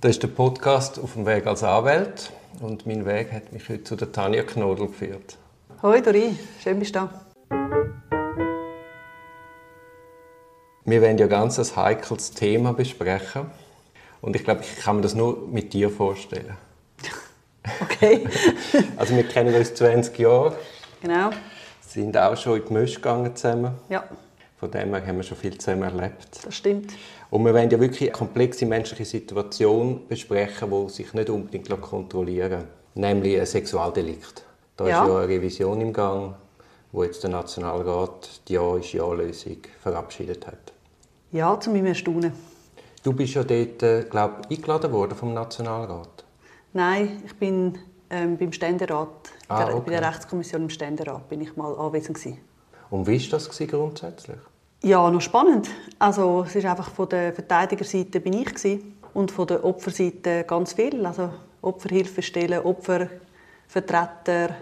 Das ist der Podcast auf dem Weg als Anwalt und mein Weg hat mich heute zu der Tanja Knodel geführt. Hoi Dori, schön bist du da. Wir werden ja ganz ein heikles Thema besprechen und ich glaube, ich kann mir das nur mit dir vorstellen. Okay. also wir kennen uns 20 Jahre. Genau. Sind auch schon in die Misch gegangen zusammen. Ja. Von dem her haben wir schon viel zusammen erlebt. Das stimmt. Und wir wollen ja wirklich eine komplexe menschliche Situation besprechen, die sich nicht unbedingt kontrollieren lässt. Nämlich ein Sexualdelikt. Da ja. ist ja eine Revision im Gang, wo jetzt der Nationalrat die Ja-ist-Ja-Lösung verabschiedet hat. Ja, zu meinem Erstaunen. Du bist ja dort, äh, glaube ich, eingeladen worden vom Nationalrat. Nein, ich bin ähm, beim Ständerat, ah, okay. bei der Rechtskommission im Ständerat, bin ich mal anwesend gewesen. Und wie war das grundsätzlich? Ja, noch spannend. Also es ist einfach von der Verteidigerseite bin ich und von der Opferseite ganz viel. Also Opferhilfestellen, Opfervertreter,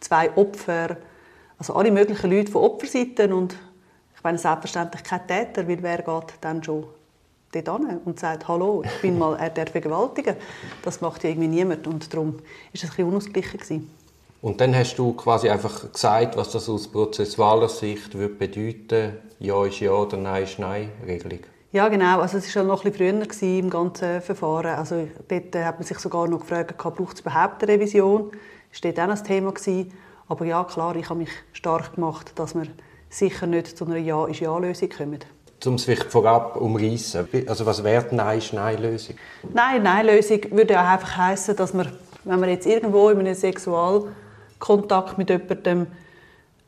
zwei Opfer, also alle möglichen Leute von Opferseiten und ich meine selbstverständlich kein Täter, weil wer geht dann schon dort hin und sagt, hallo, ich bin mal, er der vergewaltigen. Das macht ja irgendwie niemand und darum war es ein bisschen unausgeglichen. Und dann hast du quasi einfach gesagt, was das aus prozessualer Sicht würde bedeuten Ja ist Ja oder Nein ist Nein Regelung. Ja, genau. Also es war noch ein bisschen früher gewesen, im ganzen Verfahren. Also dort äh, hat man sich sogar noch gefragt, braucht es überhaupt eine Revision? Das war dort auch ein Thema. Gewesen. Aber ja, klar, ich habe mich stark gemacht, dass wir sicher nicht zu einer Ja ist Ja-Lösung kommen. Um es vielleicht vorab umreißen. Also was wäre die Nein ist Nein-Lösung? Nein-Nein-Lösung würde ja einfach heißen, dass man, wenn man jetzt irgendwo in einem Sexualkontakt mit jemandem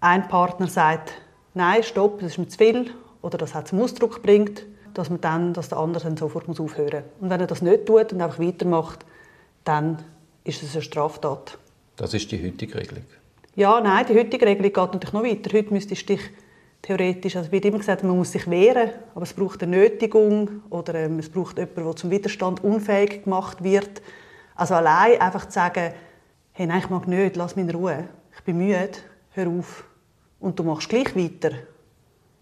ein Partner sagt, nein, stopp, das ist mir zu viel oder das hat zum Ausdruck bringt, dass man dann, dass der andere dann sofort muss aufhören muss. Und wenn er das nicht tut und einfach weitermacht, dann ist es eine Straftat. Das ist die heutige Regelung? Ja, nein, die heutige Regelung geht natürlich noch weiter. Heute müsstest du dich theoretisch, also wird immer gesagt, man muss sich wehren, aber es braucht eine Nötigung oder ähm, es braucht jemanden, der zum Widerstand unfähig gemacht wird. Also allein einfach zu sagen, hey, nein, ich mag nicht, lass mich in Ruhe, ich bin müde, hör auf. Und du machst gleich weiter.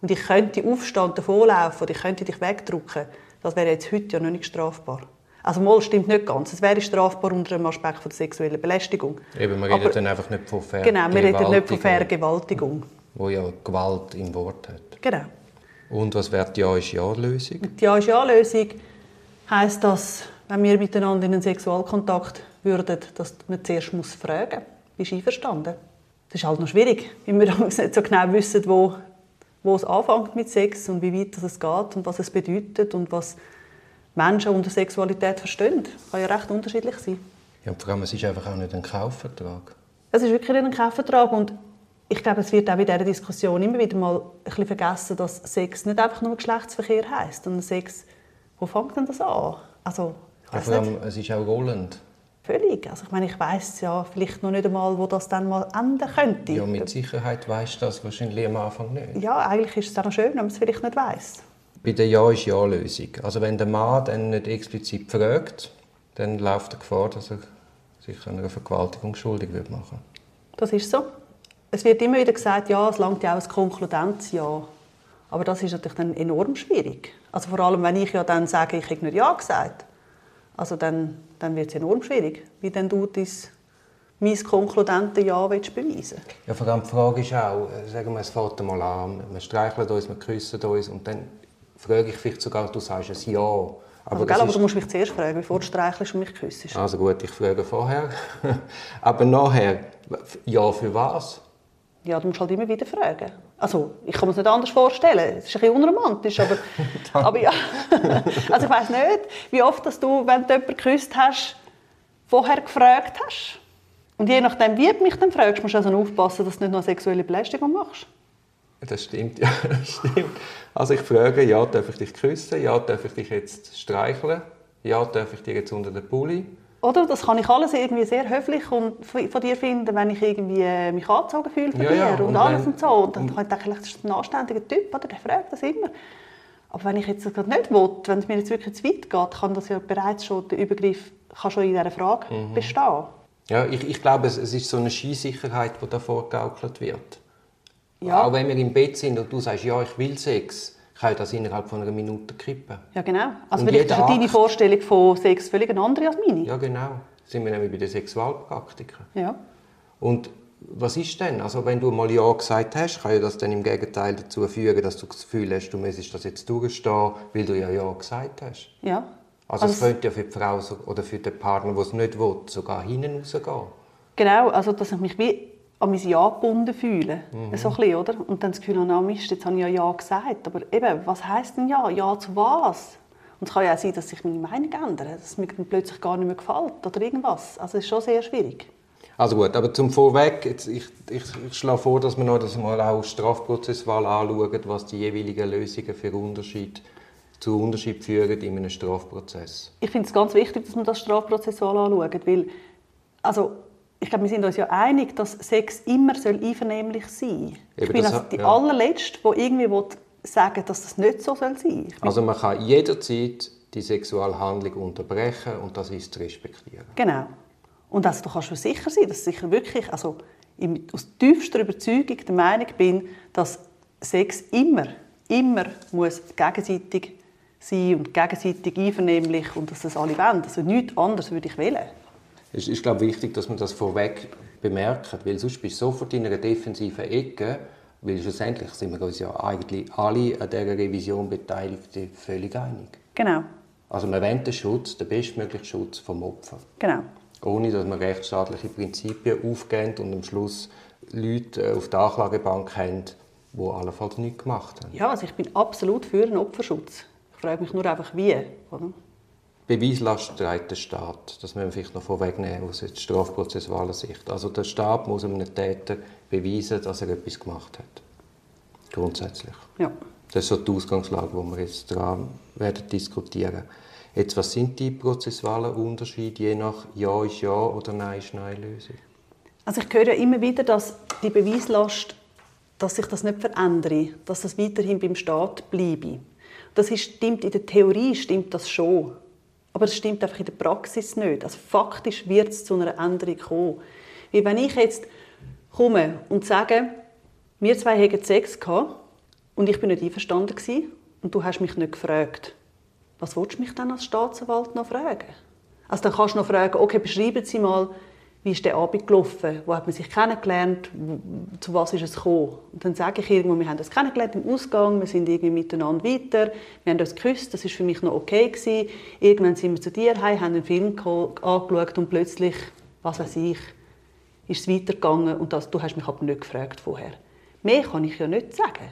Und ich könnte aufstehen davonlaufen oder ich könnte dich wegdrücken. Das wäre jetzt heute ja noch nicht strafbar. Also mal stimmt nicht ganz. Es wäre strafbar unter dem Aspekt von der sexuellen Belästigung. Eben, man redet dann einfach nicht von Vergewaltigung. Genau, man redet nicht von Vergewaltigung wo ja Gewalt im Wort hat. Genau. Und was wäre die Ja-ist-Ja-Lösung? Die Ja-ist-Ja-Lösung heisst, dass, wenn wir miteinander in einen Sexualkontakt würden, dass man zuerst muss fragen muss, bist du einverstanden? Das ist halt noch schwierig, weil wir nicht so genau wissen, wo, wo es anfängt mit Sex und wie weit es geht und was es bedeutet und was Menschen unter Sexualität verstehen. Das kann ja recht unterschiedlich sein. Ja, und vor allem, es ist einfach auch nicht ein Kaufvertrag. Es ist wirklich nicht ein Kaufvertrag und ich glaube, es wird auch in dieser Diskussion immer wieder mal ein bisschen vergessen, dass Sex nicht einfach nur Geschlechtsverkehr heisst. Und Sex, wo fängt denn das an? Also, ja, vor allem, es ist auch rollend. Völlig. Also ich meine, ich weiß ja vielleicht noch nicht einmal, wo das dann mal enden könnte. Ja, mit Sicherheit weißt du das wahrscheinlich am Anfang nicht. Ja, eigentlich ist es dann schön, wenn man es vielleicht nicht weiß. Bei der Ja ist Ja-Lösung. Also wenn der Mann dann nicht explizit fragt, dann läuft er Gefahr, dass er sich einer Vergewaltigung schuldig wird machen. Das ist so es wird immer wieder gesagt, ja, es langt ja auch ein Konkludenzja. Aber das ist natürlich dann enorm schwierig. Also vor allem, wenn ich ja dann sage, ich habe nicht Ja gesagt, also dann, dann wird es enorm schwierig, wie dann du dein, mein konkludente Ja willst beweisen Ja, vor allem die Frage ist auch, äh, sagen wir, es fängt mal an, wir streicheln uns, wir küssen uns und dann frage ich vielleicht sogar, du sagst ein Ja. Aber, also, gell, aber du musst mich zuerst fragen, bevor du streichelst und mich küsst. Also gut, ich frage vorher. aber nachher, ja für was? Ja, du musst halt immer wieder fragen. Also, ich kann mir es nicht anders vorstellen. Es ist ein bisschen unromantisch, aber, aber ja. also ich weiß nicht, wie oft dass du, wenn du jemanden geküsst hast, vorher gefragt hast. Und je nachdem, wie du mich dann fragst, musst du also aufpassen, dass du nicht noch sexuelle Belästigung machst. Das stimmt, ja, das stimmt. Also ich frage, ja, darf ich dich küssen? Ja, darf ich dich jetzt streicheln? Ja, darf ich dir jetzt unter den Pulli? Oder? Das kann ich alles irgendwie sehr höflich und von dir finden, wenn ich irgendwie äh, mich angezogen fühle von ja, dir ja. und, und, alles wenn, und so. Und dann denke ich, das ist ein anständiger Typ, oder? der fragt das immer. Aber wenn ich jetzt das nicht will, wenn es mir jetzt wirklich zu weit geht, kann das ja bereits schon, der Übergriff kann schon in dieser Frage mhm. bestehen. Ja, ich, ich glaube, es, es ist so eine Skisicherheit, die da vorgegaukelt wird. Ja. Auch wenn wir im Bett sind und du sagst, ja, ich will Sex, kann das innerhalb von einer Minute kippen. Ja, genau. Also vielleicht ist deine Vorstellung von Sex völlig eine andere als meine. Ja, genau. sind wir nämlich bei den Sexualpraktikern. Ja. Und was ist denn? Also wenn du mal Ja gesagt hast, kann ja das dann im Gegenteil dazu führen, dass du das Gefühl hast, du müsstest das jetzt durchstehen, weil du ja Ja gesagt hast. Ja. Also, also es könnte ja für die Frau oder für den Partner, der es nicht will, sogar hinten rausgehen. Genau, also dass ich mich wie an mein Ja gebunden fühle. Mhm. So ein bisschen, oder? Und dann das Gefühl habe, ah, Mist, jetzt habe ich ja Ja gesagt. Aber eben, was heisst denn Ja? Ja zu was? Und es kann ja auch sein, dass sich meine Meinung ändert, dass es mir dann plötzlich gar nicht mehr gefällt oder irgendwas. Also es ist schon sehr schwierig. Also gut, aber zum Vorweg, jetzt, ich, ich, ich schlage vor, dass wir noch das mal auch strafprozessual anschauen, was die jeweiligen Lösungen für Unterschied zu Unterschied führen in einem Strafprozess. Ich finde es ganz wichtig, dass man das strafprozessual anschaut, weil also ich glaube, wir sind uns ja einig, dass Sex immer soll einvernehmlich sein soll. Ich bin also die ja. allerletzte, die irgendwie sagen dass das nicht so sein soll. Also man kann jederzeit die Sexualhandlung unterbrechen und das ist zu respektieren. Genau. Und also, du kannst mir sicher sein, dass ich wirklich also, aus tiefster Überzeugung der Meinung bin, dass Sex immer, immer muss gegenseitig sein und gegenseitig einvernehmlich und dass das alle wollen. Also nichts anderes würde ich wählen. Es ist, glaube wichtig, dass man das vorweg bemerkt, weil sonst bist du sofort in einer defensiven Ecke, weil schlussendlich sind wir uns ja eigentlich alle an dieser Revision Beteiligten völlig einig. Genau. Also man wendet den Schutz, den bestmöglichen Schutz vom Opfer. Genau. Ohne, dass man rechtsstaatliche Prinzipien aufgeht und am Schluss Leute äh, auf der Anklagebank haben, die allenfalls nichts gemacht haben. Ja, also ich bin absolut für einen Opferschutz. Ich frage mich nur einfach, wie. Oder? Beweislast trägt der Staat. Das müssen wir vielleicht noch vorwegnehmen aus der strafprozessualer Sicht. Also der Staat muss einem Täter beweisen, dass er etwas gemacht hat. Grundsätzlich. Ja. Das ist so die Ausgangslage, wo wir jetzt daran werden diskutieren. Jetzt, was sind die prozessualen Unterschiede je nach Ja ist Ja oder Nein ist Nein Lösung? Also ich höre ja immer wieder, dass die Beweislast, dass sich das nicht verändere, dass das weiterhin beim Staat bleibe. Das ist, stimmt in der Theorie stimmt das schon. Aber es stimmt einfach in der Praxis nicht. Also faktisch wird es zu einer Änderung kommen. Wie wenn ich jetzt komme und sage, wir zwei haben Sex gehabt und ich bin nicht einverstanden gewesen, und du hast mich nicht gefragt. Was willst du mich dann als Staatsanwalt noch fragen? Also dann kannst du noch fragen, okay, beschreiben Sie mal, wie ist der Abend gelaufen? Wo hat man sich kennengelernt? Zu was ist es gekommen? Und dann sage ich irgendwo, wir haben uns kennengelernt im Ausgang, wir sind irgendwie miteinander weiter, wir haben uns geküsst, das ist für mich noch okay gewesen. Irgendwann sind wir zu dir heim, haben einen Film angeschaut und plötzlich, was weiß ich, ist es weitergegangen und das, du hast mich aber nicht gefragt vorher. Mehr kann ich ja nicht sagen.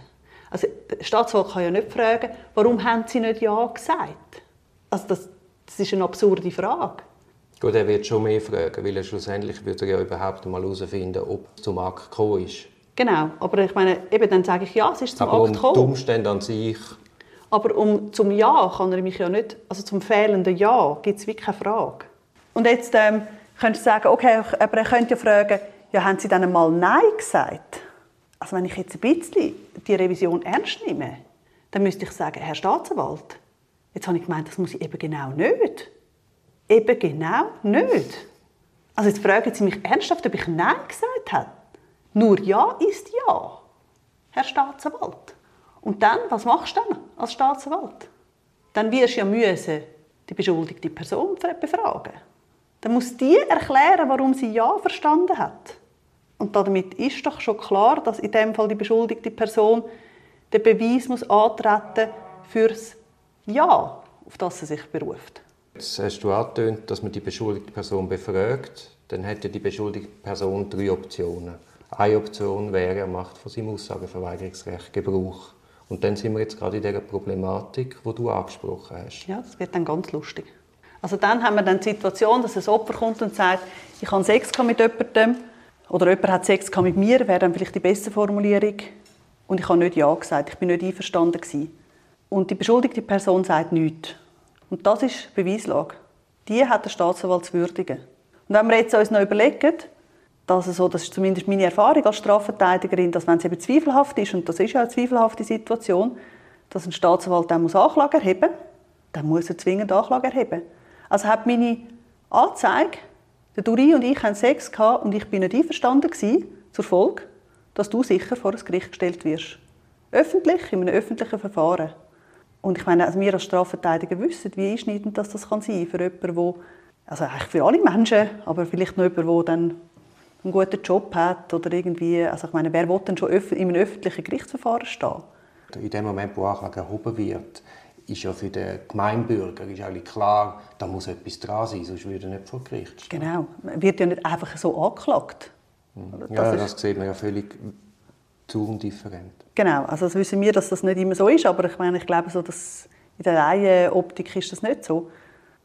Also, der Staatswald kann ja nicht fragen, warum haben Sie nicht Ja gesagt? Also das, das ist eine absurde Frage. Gut, er wird schon mehr fragen, weil er schlussendlich wird er ja überhaupt mal herausfinden, ob es zum Akt gekommen ist. Genau, aber ich meine, eben dann sage ich ja, es ist zum aber Akt gekommen. Aber um die Umstände an sich... Aber um, zum Ja kann er mich ja nicht, also zum fehlenden Ja gibt es wirklich keine Frage. Und jetzt ähm, könntest du sagen, okay, aber er könnte ja fragen, ja, haben Sie dann einmal Nein gesagt? Also wenn ich jetzt ein bisschen die Revision ernst nehme, dann müsste ich sagen, Herr Staatsanwalt, jetzt habe ich gemeint, das muss ich eben genau nicht. Eben genau nicht. Also jetzt fragen Sie mich ernsthaft, ob ich Nein gesagt habe. Nur Ja ist Ja, Herr Staatsanwalt. Und dann, was machst du dann als Staatsanwalt? Dann wirst du ja müssen die beschuldigte Person befragen. Dann muss die erklären, warum sie Ja verstanden hat. Und damit ist doch schon klar, dass in dem Fall die beschuldigte Person den Beweis muss antreten fürs Ja, auf das sie sich beruft. Jetzt hast du angetönt, dass man die beschuldigte Person befragt. Dann hätte die beschuldigte Person drei Optionen. Eine Option wäre, er macht von seinem Aussageverweigerungsrecht Gebrauch. Und dann sind wir jetzt gerade in der Problematik, die du angesprochen hast. Ja, das wird dann ganz lustig. Also dann haben wir dann die Situation, dass ein Opfer kommt und sagt, ich habe Sex mit jemandem oder jemand hat Sex mit mir, wäre dann vielleicht die beste Formulierung. Und ich habe nicht Ja gesagt, ich bin nicht einverstanden gewesen. Und die beschuldigte Person sagt nichts. Und das ist Beweislage. Die hat der Staatsanwalt zu würdigen. Und wenn wir jetzt uns noch überlegen, dass es so, das ist zumindest meine Erfahrung als Strafverteidigerin, dass wenn es eben zweifelhaft ist, und das ist ja eine zweifelhafte Situation, dass ein Staatsanwalt dann muss Anklage erheben muss, dann muss er zwingend Anklage erheben. Also hat meine Anzeige, der Duri und ich haben Sex gehabt und ich bin nicht einverstanden gewesen, zur Folge, dass du sicher vor das Gericht gestellt wirst. Öffentlich, in einem öffentlichen Verfahren. Und ich meine, also wir als Strafverteidiger wissen, wie einschneidend das, das kann sein für jemanden, der, also eigentlich für alle Menschen, aber vielleicht noch jemanden, der dann einen guten Job hat oder irgendwie, also ich meine, wer will denn schon in einem öffentlichen Gerichtsverfahren stehen? In dem Moment, wo Anklage erhoben wird, ist ja für den Gemeinbürger ist eigentlich klar, da muss etwas dran sein, sonst würde er nicht vor Gericht stehen. Genau, man wird ja nicht einfach so angeklagt. Das ja, das sieht man ja völlig zu undifferent. Genau, also das wissen wir, dass das nicht immer so ist, aber ich meine, ich glaube, so, dass in der Reihenoptik ist das nicht so.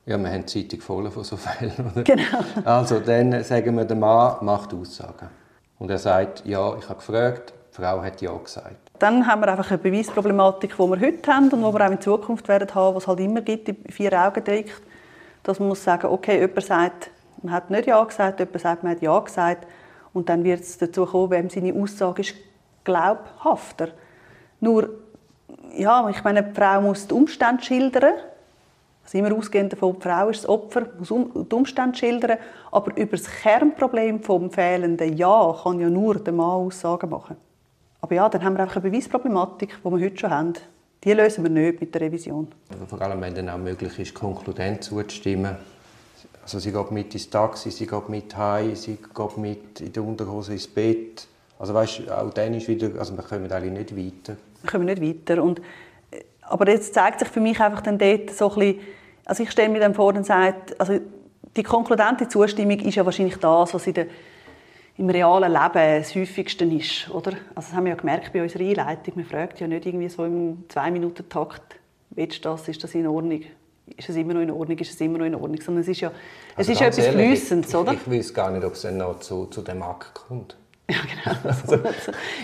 Ja, wir haben die Zeitung voll von so Fällen. Oder? Genau. Also dann sagen wir, der Mann macht Aussagen. Und er sagt, ja, ich habe gefragt, die Frau hat ja gesagt. Dann haben wir einfach eine Beweisproblematik, die wir heute haben und die wir auch in Zukunft werden haben, was es halt immer gibt, die vier Augen direkt. Dass man muss sagen, okay, jemand sagt, man hat nicht Ja gesagt, jemand sagt, man hat Ja gesagt. Und dann wird es dazu kommen, wem seine Aussage ist glaubhafter. Nur, ja, ich meine, die Frau muss die Umstände schildern. Also immer ausgehend davon, die Frau ist das Opfer, muss die Umstände schildern. Aber über das Kernproblem vom fehlenden Ja kann ja nur der Mann Aussagen machen. Aber ja, dann haben wir einfach eine Beweisproblematik, die wir heute schon haben. Die lösen wir nicht mit der Revision. Vor allem, wenn dann auch möglich ist, konkludent zuzustimmen. Also sie geht mit ins Taxi, sie geht mit heim, sie geht mit in der Unterhose ins Bett. Also weißt, auch dann ist wieder, also wir kommen eigentlich nicht weiter. Wir kommen nicht weiter und äh, aber jetzt zeigt sich für mich einfach dann dort so ein bisschen, also ich stelle mir dann vor und sage, also die konkludente Zustimmung ist ja wahrscheinlich das, was in der, im realen Leben das häufigste ist, oder? Also das haben wir ja gemerkt bei unserer Einleitung, man fragt ja nicht irgendwie so im Zwei-Minuten-Takt, willst du das, ist das in Ordnung? Ist es immer noch in Ordnung, ist es immer noch in Ordnung? Sondern es ist ja, es also ist ja etwas Flüssendes, oder? Ich, ich weiß gar nicht, ob es dann noch zu, zu dem Akt kommt. Ja, genau. Also,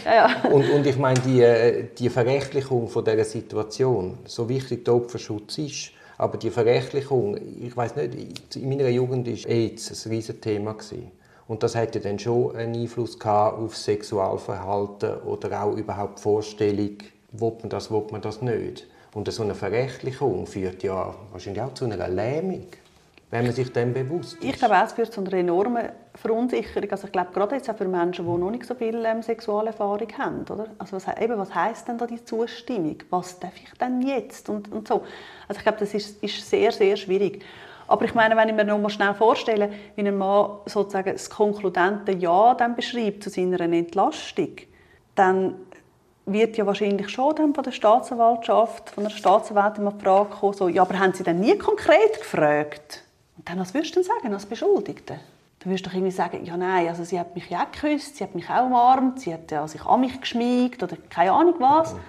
ja, ja. Und, und ich meine, die, äh, die Verrechtlichung von dieser Situation, so wichtig der Opferschutz ist, aber die Verrechtlichung, ich weiß nicht, in meiner Jugend war AIDS ein riesiges Thema. Und das hätte dann schon einen Einfluss gehabt auf Sexualverhalten oder auch überhaupt die Vorstellung, will man das, will man das nicht. Und so eine Verrechtlichung führt ja wahrscheinlich auch zu einer Lähmung wenn man sich dem bewusst ist. Ich glaube, es führt zu einer enormen Verunsicherung. Also ich glaube, gerade jetzt auch für Menschen, die noch nicht so viel ähm, Sexualerfahrung haben. Oder? Also was, eben, was heisst denn da die Zustimmung? Was darf ich denn jetzt? Und, und so. Also ich glaube, das ist, ist sehr, sehr schwierig. Aber ich meine, wenn ich mir noch mal schnell vorstelle, wie ein Mann sozusagen das konkludente Ja dann beschreibt zu seiner Entlastung, dann wird ja wahrscheinlich schon dann von der Staatsanwaltschaft, von der Staatsanwältin mal die Frage kommen, so, ja, aber haben Sie denn nie konkret gefragt? dann was würdest du denn sagen als Beschuldigte? Du doch irgendwie sagen, ja nein, also sie hat mich ja geküsst, sie hat mich auch umarmt, sie hat ja sich an mich geschmiegt oder keine Ahnung was. Mhm.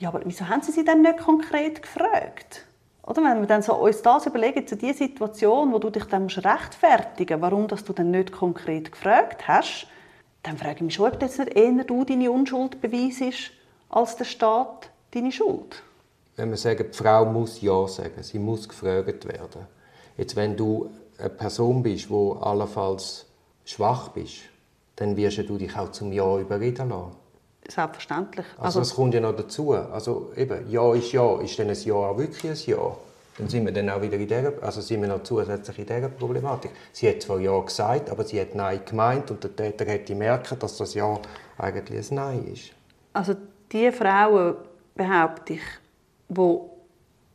Ja, aber wieso haben sie sie dann nicht konkret gefragt? Oder wenn wir dann so uns das überlegen, zu dieser Situation, wo du dich dann musst rechtfertigen musst, warum dass du dann nicht konkret gefragt hast, dann frage ich mich schon, ob jetzt nicht eher du deine Unschuld beweisest, als der Staat deine Schuld. Wenn wir sagen, die Frau muss Ja sagen, sie muss gefragt werden, Jetzt, wenn du eine Person bist, die allenfalls schwach bist, dann wirst du dich auch zum Ja überreden lassen. Selbstverständlich. Also, also kommt ja noch dazu. Also eben, Ja ist Ja. Ist dann ein Ja auch wirklich ein Ja? Dann sind wir dann auch wieder in dieser, also sind wir noch zusätzlich in dieser Problematik. Sie hat zwar Ja gesagt, aber sie hat Nein gemeint und der Täter hätte merken, dass das Ja eigentlich ein Nein ist. Also die Frauen, behaupte ich, die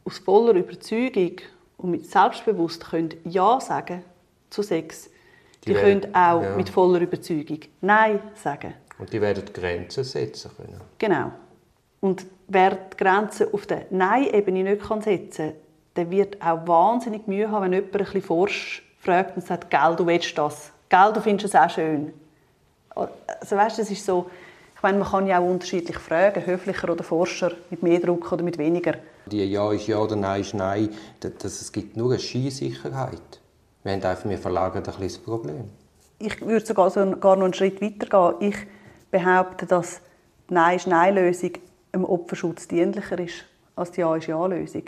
aus voller Überzeugung und mit Selbstbewusst können Ja sagen zu Sex, die, die können auch ja. mit voller Überzeugung Nein sagen. Und die werden Grenzen setzen können. Genau. Und wer die Grenzen auf der Nein-Ebene nicht setzen kann, der wird auch wahnsinnig Mühe haben, wenn jemand ein bisschen forsch fragt und sagt, «Gell, du willst das. Gell, du findest es auch schön.» Also weißt, das ist so, ich meine, man kann ja auch unterschiedlich fragen, höflicher oder forscher, mit mehr Druck oder mit weniger. Die Ja ist Ja oder Nein ist Nein, das, es gibt nur eine Skisicherheit. Wir, haben einfach, wir verlagern ein bisschen das Problem. Ich würde sogar so gar noch einen Schritt weiter gehen. Ich behaupte, dass die Nein ist Nein-Lösung einem Opferschutz dienlicher ist als die Ja ist Ja-Lösung.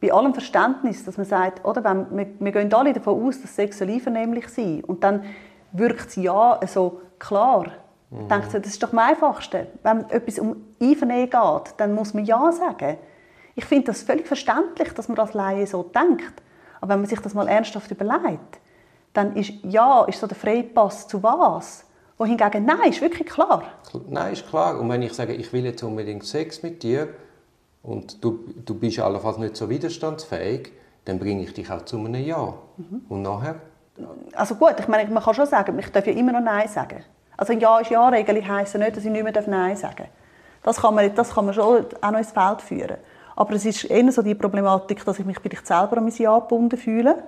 Bei allem Verständnis, dass man sagt, oder, wenn, wir, wir gehen alle davon aus, dass Sex einvernehmlich sein und dann wirkt das Ja so klar. Mhm. Denkt das ist doch am einfachsten. Wenn etwas um Einvernehmen geht, dann muss man Ja sagen. Ich finde das völlig verständlich, dass man als Laie so denkt. Aber wenn man sich das mal ernsthaft überlegt, dann ist ja ist so der Freipass zu was? Wohingegen Nein ist wirklich klar. Nein, ist klar. Und wenn ich sage, ich will jetzt unbedingt Sex mit dir und du, du bist allenfalls nicht so widerstandsfähig, dann bringe ich dich auch zu einem Ja. Mhm. Und nachher? Also gut, ich meine, man kann schon sagen, ich darf ja immer noch Nein sagen. Also ein Ja ist Ja-Regel heisst ja nicht, dass ich nicht mehr Nein sagen darf. Das kann, man, das kann man schon auch noch ins Feld führen. Aber es ist eher so die Problematik, dass ich mich vielleicht selber an mein Ja gebunden fühle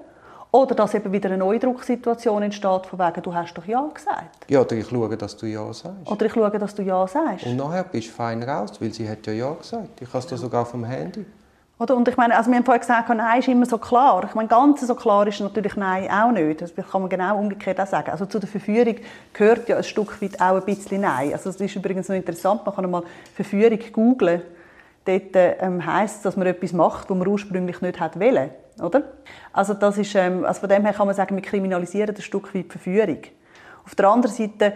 oder dass eben wieder eine neue Drucksituation entsteht, von wegen, du hast doch Ja gesagt. Ja, oder ich schaue, dass du Ja sagst. Oder ich schaue, dass du Ja sagst. Und nachher bist du fein raus, weil sie hat ja Ja gesagt. Ich habe es ja. sogar vom Handy. Oder? Und ich meine, also wir haben vorhin gesagt, Nein ist immer so klar. Ich meine, ganz so klar ist natürlich Nein auch nicht. Das kann man genau umgekehrt auch sagen. Also zu der Verführung gehört ja ein Stück weit auch ein bisschen Nein. Also das ist übrigens noch interessant. Man kann mal Verführung googlen. Dort ähm, heisst dass man etwas macht, was man ursprünglich nicht hat wollen oder? Also, das ist, ähm, also von dem her kann man sagen, wir kriminalisieren ein Stück weit Verführung. Auf der anderen Seite,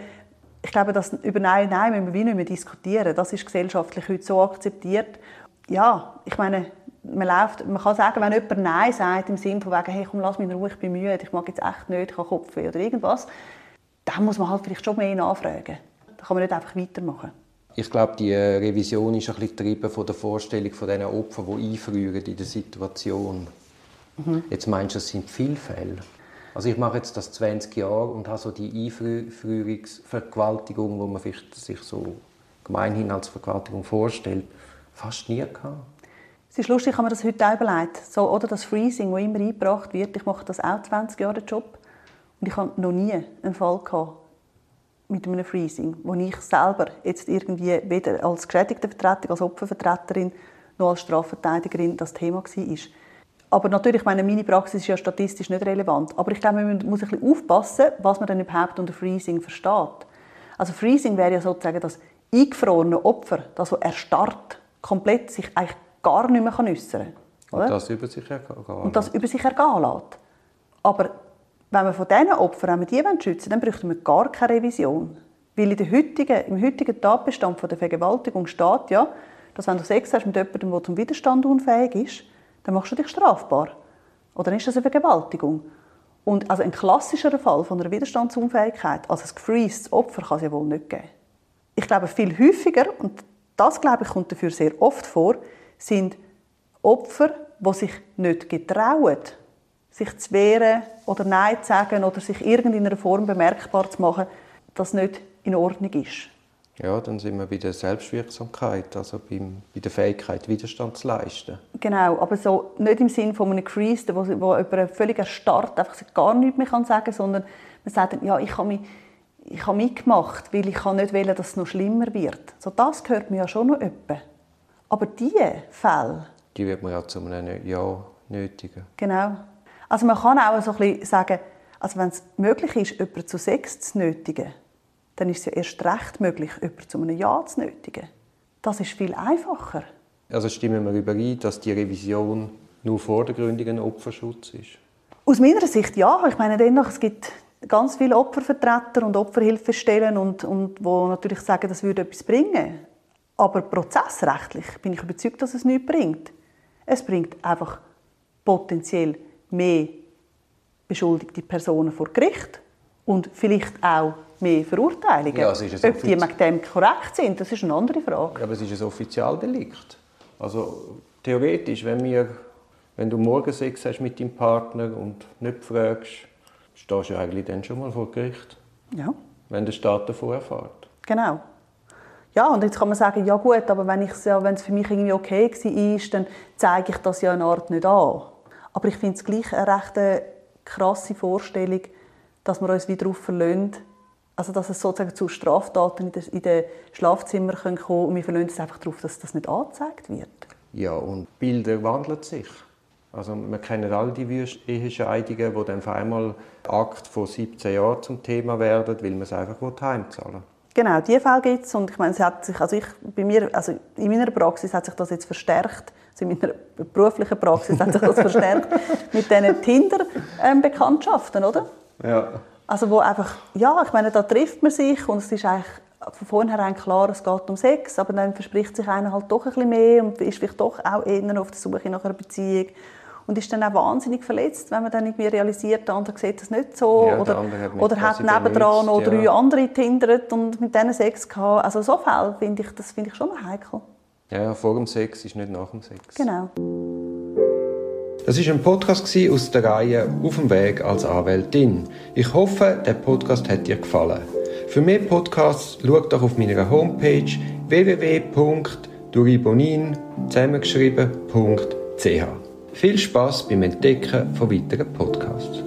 ich glaube, dass über Nein, Nein müssen wir nicht mehr diskutieren. Das ist gesellschaftlich heute so akzeptiert. Ja, ich meine, man, läuft, man kann sagen, wenn jemand Nein sagt, im Sinne von wegen, hey, komm, lass mich in Ruhe, ich bin müde, ich mag jetzt echt nicht, ich habe Kopfweh oder irgendwas, dann muss man halt vielleicht schon mehr nachfragen. Da kann man nicht einfach weitermachen. Ich glaube, die äh, Revision ist ein bisschen getrieben von der Vorstellung von diesen Opfern, die einfrieren in der Situation. Mhm. Jetzt meinst du, es sind viele Fälle? Also ich mache jetzt das 20 Jahre und habe so die Einführungsvergewaltigung, wo man sich so gemeinhin als Vergewaltigung vorstellt, fast nie gehabt. Es ist lustig, kann man das heute auch überlegt. So, oder das Freezing, das immer eingebracht wird. Ich mache das auch 20 Jahre Job und ich habe noch nie einen Fall gehabt mit einem Freezing, wo ich selber jetzt irgendwie weder als geschädigte Vertretung, als Opfervertreterin noch als Strafverteidigerin das Thema war. Aber natürlich, meine, meine Praxis ist ja statistisch nicht relevant. Aber ich glaube, man muss ein bisschen aufpassen, was man denn überhaupt unter Freezing versteht. Also Freezing wäre ja sozusagen das eingefrorene Opfer, das so erstarrt, komplett sich eigentlich gar nicht mehr äußern kann. Und das über sich ergehen Und das über sich ergehen lässt. Aber wenn man von diesen Opfern wenn wir die schützen dann bräuchte man gar keine Revision. Weil in der heutigen, im heutigen Tatbestand von der Vergewaltigung steht ja, dass wenn du Sex hast mit jemandem, der zum Widerstand unfähig ist, dann machst du dich strafbar. Oder dann ist das eine Vergewaltigung. Und also ein klassischerer Fall von einer Widerstandsunfähigkeit als ein gefreeztes Opfer kann es ja wohl nicht geben. Ich glaube, viel häufiger, und das glaube ich kommt dafür sehr oft vor, sind Opfer, die sich nicht getrauen, sich zu wehren oder Nein zu sagen oder sich irgendeiner Form bemerkbar zu machen, dass nicht in Ordnung ist. Ja, dann sind wir bei der Selbstwirksamkeit, also beim, bei der Fähigkeit, Widerstand zu leisten. Genau, aber so nicht im Sinne von einem Crease, wo, wo jemand völlig erstarrt einfach gar nichts mehr kann sagen kann, sondern man sagt, ja, ich habe, mich, ich habe mitgemacht, weil ich nicht will, dass es noch schlimmer wird. So, das gehört mir ja schon noch öppe. Aber diese Fälle... Die wird man ja zu einem Ja nötigen. Genau. Also man kann auch so ein bisschen sagen, also wenn es möglich ist, jemanden zu Sex zu nötigen, dann ist es ja erst recht möglich, jemanden zu einem Ja zu nötigen. Das ist viel einfacher. Also stimmen wir überein, dass die Revision nur vordergründig ein Opferschutz ist? Aus meiner Sicht ja. Ich meine, dennoch, es gibt ganz viele Opfervertreter und Opferhilfestellen und, und wo natürlich sagen, das würde etwas bringen. Aber prozessrechtlich bin ich überzeugt, dass es nichts bringt. Es bringt einfach potenziell mehr beschuldigte Personen vor Gericht und vielleicht auch mehr Verurteilungen. Ja, Ob die mit dem korrekt sind, das ist eine andere Frage. Ja, aber es ist ein Offizialdelikt. Also theoretisch, wenn, wir, wenn du morgen Sex hast mit deinem Partner und nicht fragst, stehst du eigentlich dann schon mal vor Gericht. Ja. Wenn der Staat davon erfährt. Genau. Ja, und jetzt kann man sagen, ja gut, aber wenn es ja, für mich irgendwie okay war, dann zeige ich das ja eine Art nicht an. Aber ich finde es gleich eine recht äh, krasse Vorstellung, dass wir uns wieder darauf verlassen, also dass es sozusagen zu Straftaten in den Schlafzimmern kommen kann und wir verlassen uns einfach darauf, dass das nicht angezeigt wird. Ja, und Bilder wandeln sich. Also wir kennen all die Ehescheidungen, die dann auf einmal Akt von 17 Jahren zum Thema werden, weil man es einfach heimzahlen will. Genau, diese Fälle gibt es. Und ich meine, es hat sich, also ich, bei mir, also in meiner Praxis hat sich das jetzt verstärkt. In meiner beruflichen Praxis hat sich das verstärkt mit diesen Tinder-Bekanntschaften, oder? Ja. Also wo einfach, ja, ich meine, da trifft man sich und es ist eigentlich von vornherein klar, es geht um Sex, aber dann verspricht sich einer halt doch ein bisschen mehr und ist vielleicht doch auch eher auf der Suche nach einer Beziehung. und ist dann auch wahnsinnig verletzt, wenn man dann irgendwie realisiert, der andere sieht das nicht so Ja, der oder, hat oder hat nebendran noch benutzt, drei ja. andere getindert und mit denen Sex gehabt. Also so Fälle finde ich, das finde ich schon noch heikel. Ja, vor dem Sex ist nicht nach dem Sex. Genau. Das ist ein Podcast aus der Reihe Auf dem Weg als Anwältin. Ich hoffe, der Podcast hat dir gefallen. Für mehr Podcasts schau doch auf meiner Homepage www.duribonin zusammengeschrieben.ch. Viel Spaß beim Entdecken von weiteren Podcasts.